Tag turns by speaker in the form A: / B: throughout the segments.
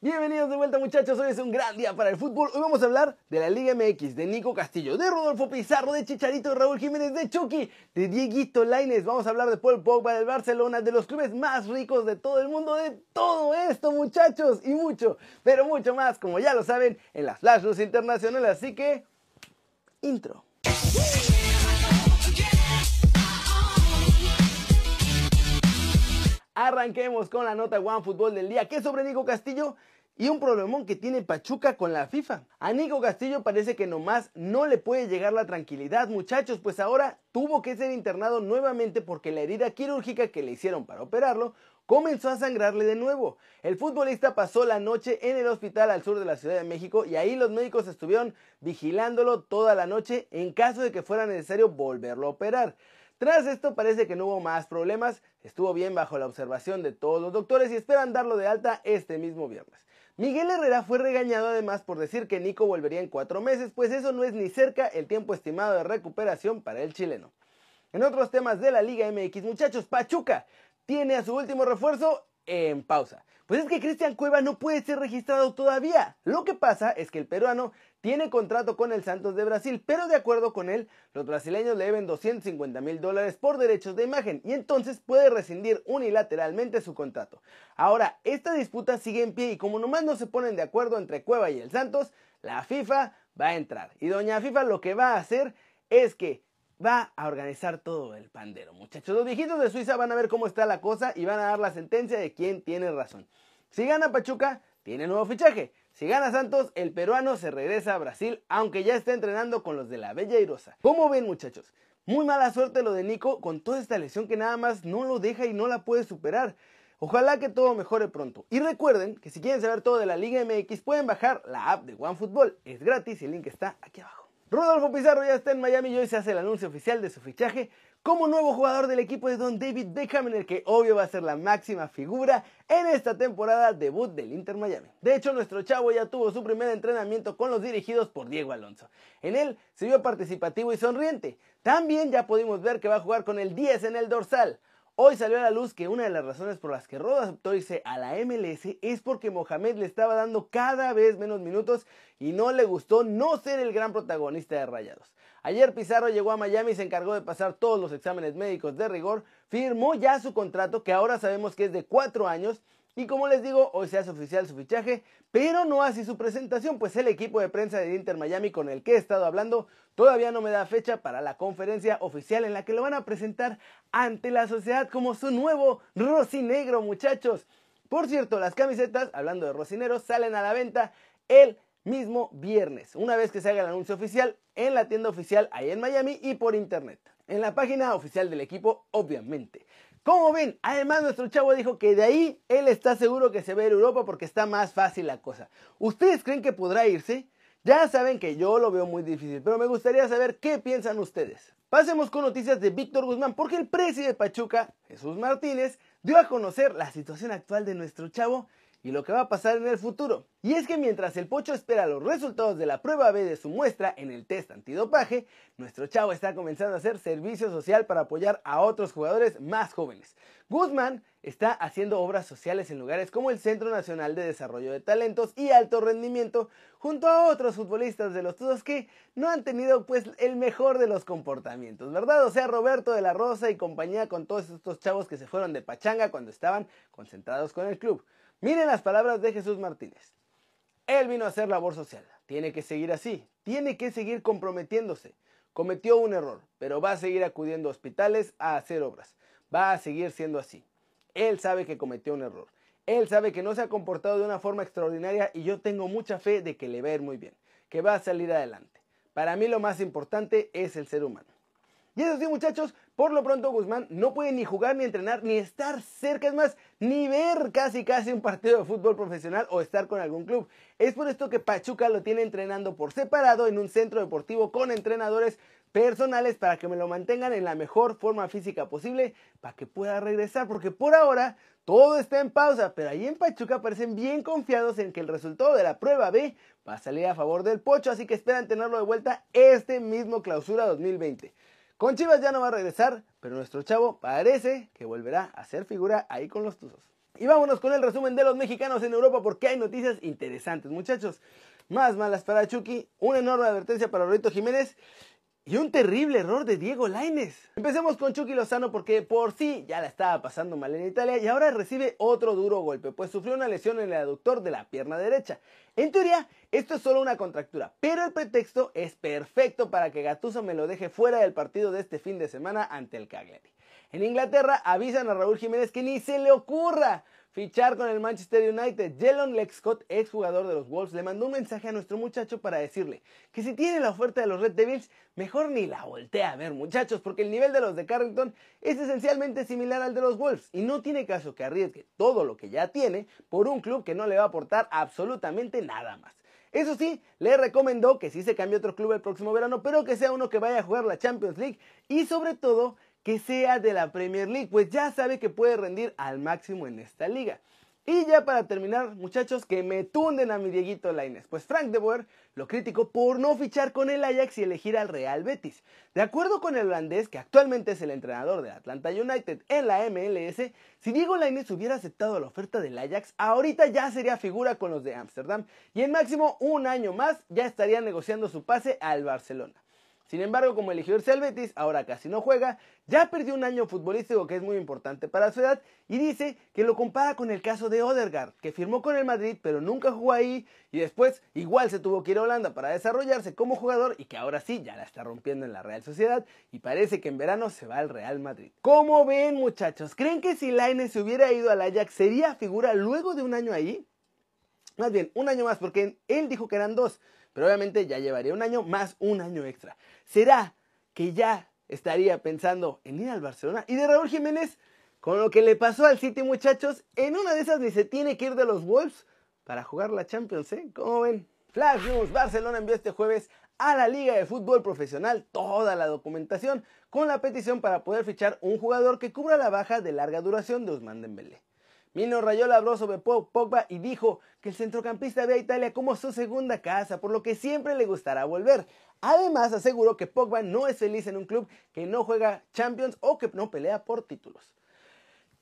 A: Bienvenidos de vuelta muchachos, hoy es un gran día para el fútbol. Hoy vamos a hablar de la Liga MX, de Nico Castillo, de Rodolfo Pizarro, de Chicharito, de Raúl Jiménez, de Chucky, de Dieguito Laines. Vamos a hablar de Paul Pogba del Barcelona, de los clubes más ricos de todo el mundo, de todo esto muchachos y mucho, pero mucho más, como ya lo saben, en las Flash News internacionales. Así que, intro. Arranquemos con la nota One Fútbol del día, que es sobre Nico Castillo y un problemón que tiene Pachuca con la FIFA. A Nico Castillo parece que nomás no le puede llegar la tranquilidad, muchachos, pues ahora tuvo que ser internado nuevamente porque la herida quirúrgica que le hicieron para operarlo comenzó a sangrarle de nuevo. El futbolista pasó la noche en el hospital al sur de la Ciudad de México y ahí los médicos estuvieron vigilándolo toda la noche en caso de que fuera necesario volverlo a operar. Tras esto parece que no hubo más problemas, estuvo bien bajo la observación de todos los doctores y esperan darlo de alta este mismo viernes. Miguel Herrera fue regañado además por decir que Nico volvería en cuatro meses, pues eso no es ni cerca el tiempo estimado de recuperación para el chileno. En otros temas de la Liga MX, muchachos, Pachuca tiene a su último refuerzo en pausa. Pues es que Cristian Cueva no puede ser registrado todavía. Lo que pasa es que el peruano tiene contrato con el Santos de Brasil, pero de acuerdo con él, los brasileños le deben 250 mil dólares por derechos de imagen y entonces puede rescindir unilateralmente su contrato. Ahora, esta disputa sigue en pie y como nomás no se ponen de acuerdo entre Cueva y el Santos, la FIFA va a entrar. Y doña FIFA lo que va a hacer es que va a organizar todo el pandero, muchachos. Los viejitos de Suiza van a ver cómo está la cosa y van a dar la sentencia de quién tiene razón. Si gana Pachuca, tiene nuevo fichaje. Si gana Santos, el peruano se regresa a Brasil, aunque ya está entrenando con los de la Bella Irosa. ¿Cómo ven, muchachos? Muy mala suerte lo de Nico con toda esta lesión que nada más no lo deja y no la puede superar. Ojalá que todo mejore pronto. Y recuerden que si quieren saber todo de la Liga MX pueden bajar la app de OneFootball. Es gratis y el link está aquí abajo. Rodolfo Pizarro ya está en Miami y hoy se hace el anuncio oficial de su fichaje como nuevo jugador del equipo de Don David Beckham, en el que obvio va a ser la máxima figura en esta temporada debut del Inter Miami. De hecho, nuestro chavo ya tuvo su primer entrenamiento con los dirigidos por Diego Alonso. En él se vio participativo y sonriente. También ya pudimos ver que va a jugar con el 10 en el dorsal. Hoy salió a la luz que una de las razones por las que Rodas aceptó irse a la MLS es porque Mohamed le estaba dando cada vez menos minutos y no le gustó no ser el gran protagonista de Rayados. Ayer Pizarro llegó a Miami y se encargó de pasar todos los exámenes médicos de rigor, firmó ya su contrato que ahora sabemos que es de cuatro años y como les digo, hoy se hace oficial su fichaje, pero no así su presentación, pues el equipo de prensa de Inter Miami con el que he estado hablando todavía no me da fecha para la conferencia oficial en la que lo van a presentar ante la sociedad como su nuevo Rocinegro, muchachos. Por cierto, las camisetas, hablando de Rocineros, salen a la venta el mismo viernes, una vez que se haga el anuncio oficial en la tienda oficial ahí en Miami y por internet. En la página oficial del equipo, obviamente. Como ven, además nuestro chavo dijo que de ahí él está seguro que se ve en Europa porque está más fácil la cosa. ¿Ustedes creen que podrá irse? Ya saben que yo lo veo muy difícil, pero me gustaría saber qué piensan ustedes. Pasemos con noticias de Víctor Guzmán, porque el presidente de Pachuca, Jesús Martínez, dio a conocer la situación actual de nuestro chavo y lo que va a pasar en el futuro. Y es que mientras el Pocho espera los resultados de la prueba B de su muestra en el test antidopaje, nuestro chavo está comenzando a hacer servicio social para apoyar a otros jugadores más jóvenes. Guzmán está haciendo obras sociales en lugares como el Centro Nacional de Desarrollo de Talentos y Alto Rendimiento, junto a otros futbolistas de los todos que no han tenido pues el mejor de los comportamientos, ¿verdad? O sea, Roberto de la Rosa y compañía con todos estos chavos que se fueron de pachanga cuando estaban concentrados con el club. Miren las palabras de Jesús Martínez. Él vino a hacer labor social. Tiene que seguir así. Tiene que seguir comprometiéndose. Cometió un error, pero va a seguir acudiendo a hospitales a hacer obras. Va a seguir siendo así. Él sabe que cometió un error. Él sabe que no se ha comportado de una forma extraordinaria y yo tengo mucha fe de que le va a ir muy bien, que va a salir adelante. Para mí lo más importante es el ser humano. Y eso sí, muchachos, por lo pronto Guzmán no puede ni jugar, ni entrenar, ni estar cerca, es más, ni ver casi casi un partido de fútbol profesional o estar con algún club. Es por esto que Pachuca lo tiene entrenando por separado en un centro deportivo con entrenadores personales para que me lo mantengan en la mejor forma física posible para que pueda regresar, porque por ahora todo está en pausa, pero ahí en Pachuca parecen bien confiados en que el resultado de la prueba B va a salir a favor del Pocho, así que esperan tenerlo de vuelta este mismo clausura 2020. Con Chivas ya no va a regresar, pero nuestro chavo parece que volverá a ser figura ahí con los Tuzos. Y vámonos con el resumen de los mexicanos en Europa porque hay noticias interesantes, muchachos. Más malas para Chucky, una enorme advertencia para Roberto Jiménez y un terrible error de Diego Laines. Empecemos con Chucky Lozano porque por sí ya la estaba pasando mal en Italia y ahora recibe otro duro golpe, pues sufrió una lesión en el aductor de la pierna derecha. En teoría, esto es solo una contractura, pero el pretexto es perfecto para que Gattuso me lo deje fuera del partido de este fin de semana ante el Cagliari. En Inglaterra avisan a Raúl Jiménez que ni se le ocurra fichar con el Manchester United. Jalen Lexcott, exjugador de los Wolves, le mandó un mensaje a nuestro muchacho para decirle que si tiene la oferta de los Red Devils, mejor ni la voltea a ver, muchachos, porque el nivel de los de Carrington es esencialmente similar al de los Wolves y no tiene caso que arriesgue todo lo que ya tiene por un club que no le va a aportar absolutamente nada más. Eso sí, le recomendó que sí se cambie otro club el próximo verano, pero que sea uno que vaya a jugar la Champions League y sobre todo que sea de la Premier League, pues ya sabe que puede rendir al máximo en esta liga. Y ya para terminar, muchachos, que me tunden a mi Dieguito Laines. Pues Frank de Boer lo criticó por no fichar con el Ajax y elegir al Real Betis. De acuerdo con el holandés, que actualmente es el entrenador del Atlanta United en la MLS, si Diego Laines hubiera aceptado la oferta del Ajax, ahorita ya sería figura con los de Ámsterdam y en máximo un año más ya estaría negociando su pase al Barcelona. Sin embargo, como irse al Betis, ahora casi no juega, ya perdió un año futbolístico que es muy importante para su edad y dice que lo compara con el caso de Odegaard, que firmó con el Madrid pero nunca jugó ahí y después igual se tuvo que ir a Holanda para desarrollarse como jugador y que ahora sí ya la está rompiendo en la Real Sociedad y parece que en verano se va al Real Madrid. ¿Cómo ven muchachos? ¿Creen que si Laine se hubiera ido al Ajax sería figura luego de un año ahí? Más bien, un año más, porque él dijo que eran dos, pero obviamente ya llevaría un año más un año extra. ¿Será que ya estaría pensando en ir al Barcelona? Y de Raúl Jiménez, con lo que le pasó al City, muchachos, en una de esas ni se tiene que ir de los Wolves para jugar la Champions, ¿eh? ¿Cómo ven? Flash News, Barcelona envió este jueves a la Liga de Fútbol Profesional toda la documentación con la petición para poder fichar un jugador que cubra la baja de larga duración de Usman Dembélé. Mino Rayola habló sobre Pogba y dijo que el centrocampista ve a Italia como su segunda casa, por lo que siempre le gustará volver. Además, aseguró que Pogba no es feliz en un club que no juega Champions o que no pelea por títulos.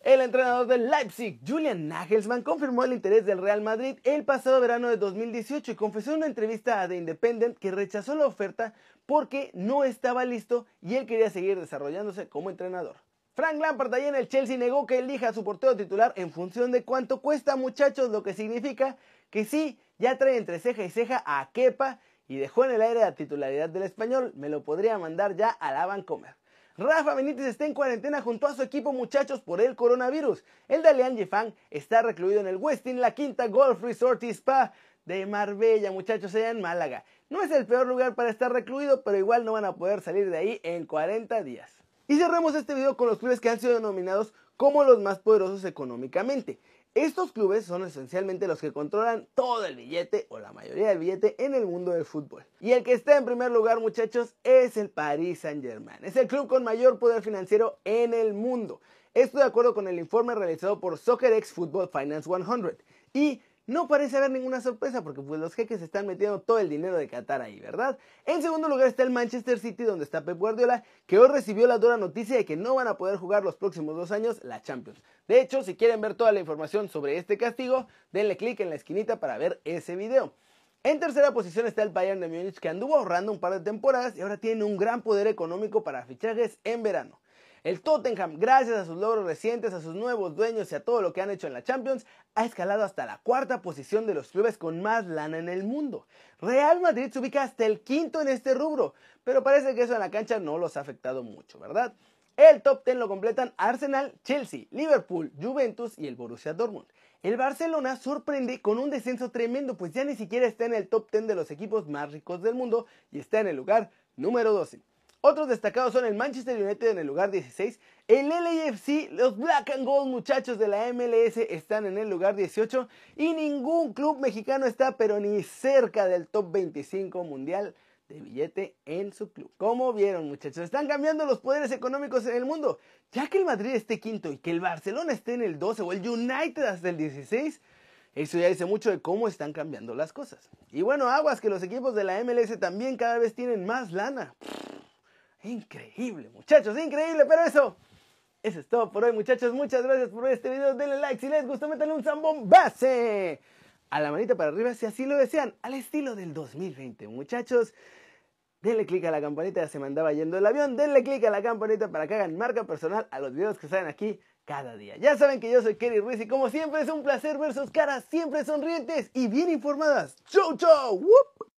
A: El entrenador del Leipzig, Julian Nagelsmann, confirmó el interés del Real Madrid el pasado verano de 2018 y confesó en una entrevista a The Independent que rechazó la oferta porque no estaba listo y él quería seguir desarrollándose como entrenador. Frank Lampard ahí en el Chelsea negó que elija a su portero titular en función de cuánto cuesta, muchachos, lo que significa que sí, ya trae entre ceja y ceja a Kepa y dejó en el aire la titularidad del español. Me lo podría mandar ya a la Vancomer. Rafa Benítez está en cuarentena junto a su equipo muchachos por el coronavirus. El Dalian Jifang está recluido en el Westin, la quinta Golf Resort y Spa de Marbella, muchachos, allá en Málaga. No es el peor lugar para estar recluido, pero igual no van a poder salir de ahí en 40 días. Y cerramos este video con los clubes que han sido denominados como los más poderosos económicamente. Estos clubes son esencialmente los que controlan todo el billete o la mayoría del billete en el mundo del fútbol. Y el que está en primer lugar, muchachos, es el Paris Saint-Germain. Es el club con mayor poder financiero en el mundo. Esto de acuerdo con el informe realizado por SoccerX Football Finance 100. Y no parece haber ninguna sorpresa porque pues los jeques están metiendo todo el dinero de Qatar ahí, ¿verdad? En segundo lugar está el Manchester City donde está Pep Guardiola que hoy recibió la dura noticia de que no van a poder jugar los próximos dos años la Champions. De hecho, si quieren ver toda la información sobre este castigo, denle clic en la esquinita para ver ese video. En tercera posición está el Bayern de Múnich que anduvo ahorrando un par de temporadas y ahora tiene un gran poder económico para fichajes en verano. El Tottenham, gracias a sus logros recientes, a sus nuevos dueños y a todo lo que han hecho en la Champions, ha escalado hasta la cuarta posición de los clubes con más lana en el mundo. Real Madrid se ubica hasta el quinto en este rubro, pero parece que eso en la cancha no los ha afectado mucho, ¿verdad? El top 10 lo completan Arsenal, Chelsea, Liverpool, Juventus y el Borussia Dortmund. El Barcelona sorprende con un descenso tremendo, pues ya ni siquiera está en el top 10 de los equipos más ricos del mundo y está en el lugar número 12. Otros destacados son el Manchester United en el lugar 16, el LAFC, los Black and Gold muchachos de la MLS están en el lugar 18 y ningún club mexicano está pero ni cerca del top 25 mundial de billete en su club. Como vieron muchachos, están cambiando los poderes económicos en el mundo. Ya que el Madrid esté quinto y que el Barcelona esté en el 12 o el United hasta el 16, eso ya dice mucho de cómo están cambiando las cosas. Y bueno, aguas que los equipos de la MLS también cada vez tienen más lana. Increíble, muchachos, increíble, pero eso Eso es todo por hoy, muchachos. Muchas gracias por este video. Denle like si les gustó, métanle un zambón base. A la manita para arriba si así lo desean, al estilo del 2020, muchachos. Denle click a la campanita, se me andaba yendo el avión. Denle click a la campanita para que hagan marca personal a los videos que salen aquí cada día. Ya saben que yo soy Kerry Ruiz y como siempre es un placer ver sus caras siempre sonrientes y bien informadas. ¡Chau, chau! ¡Whoop!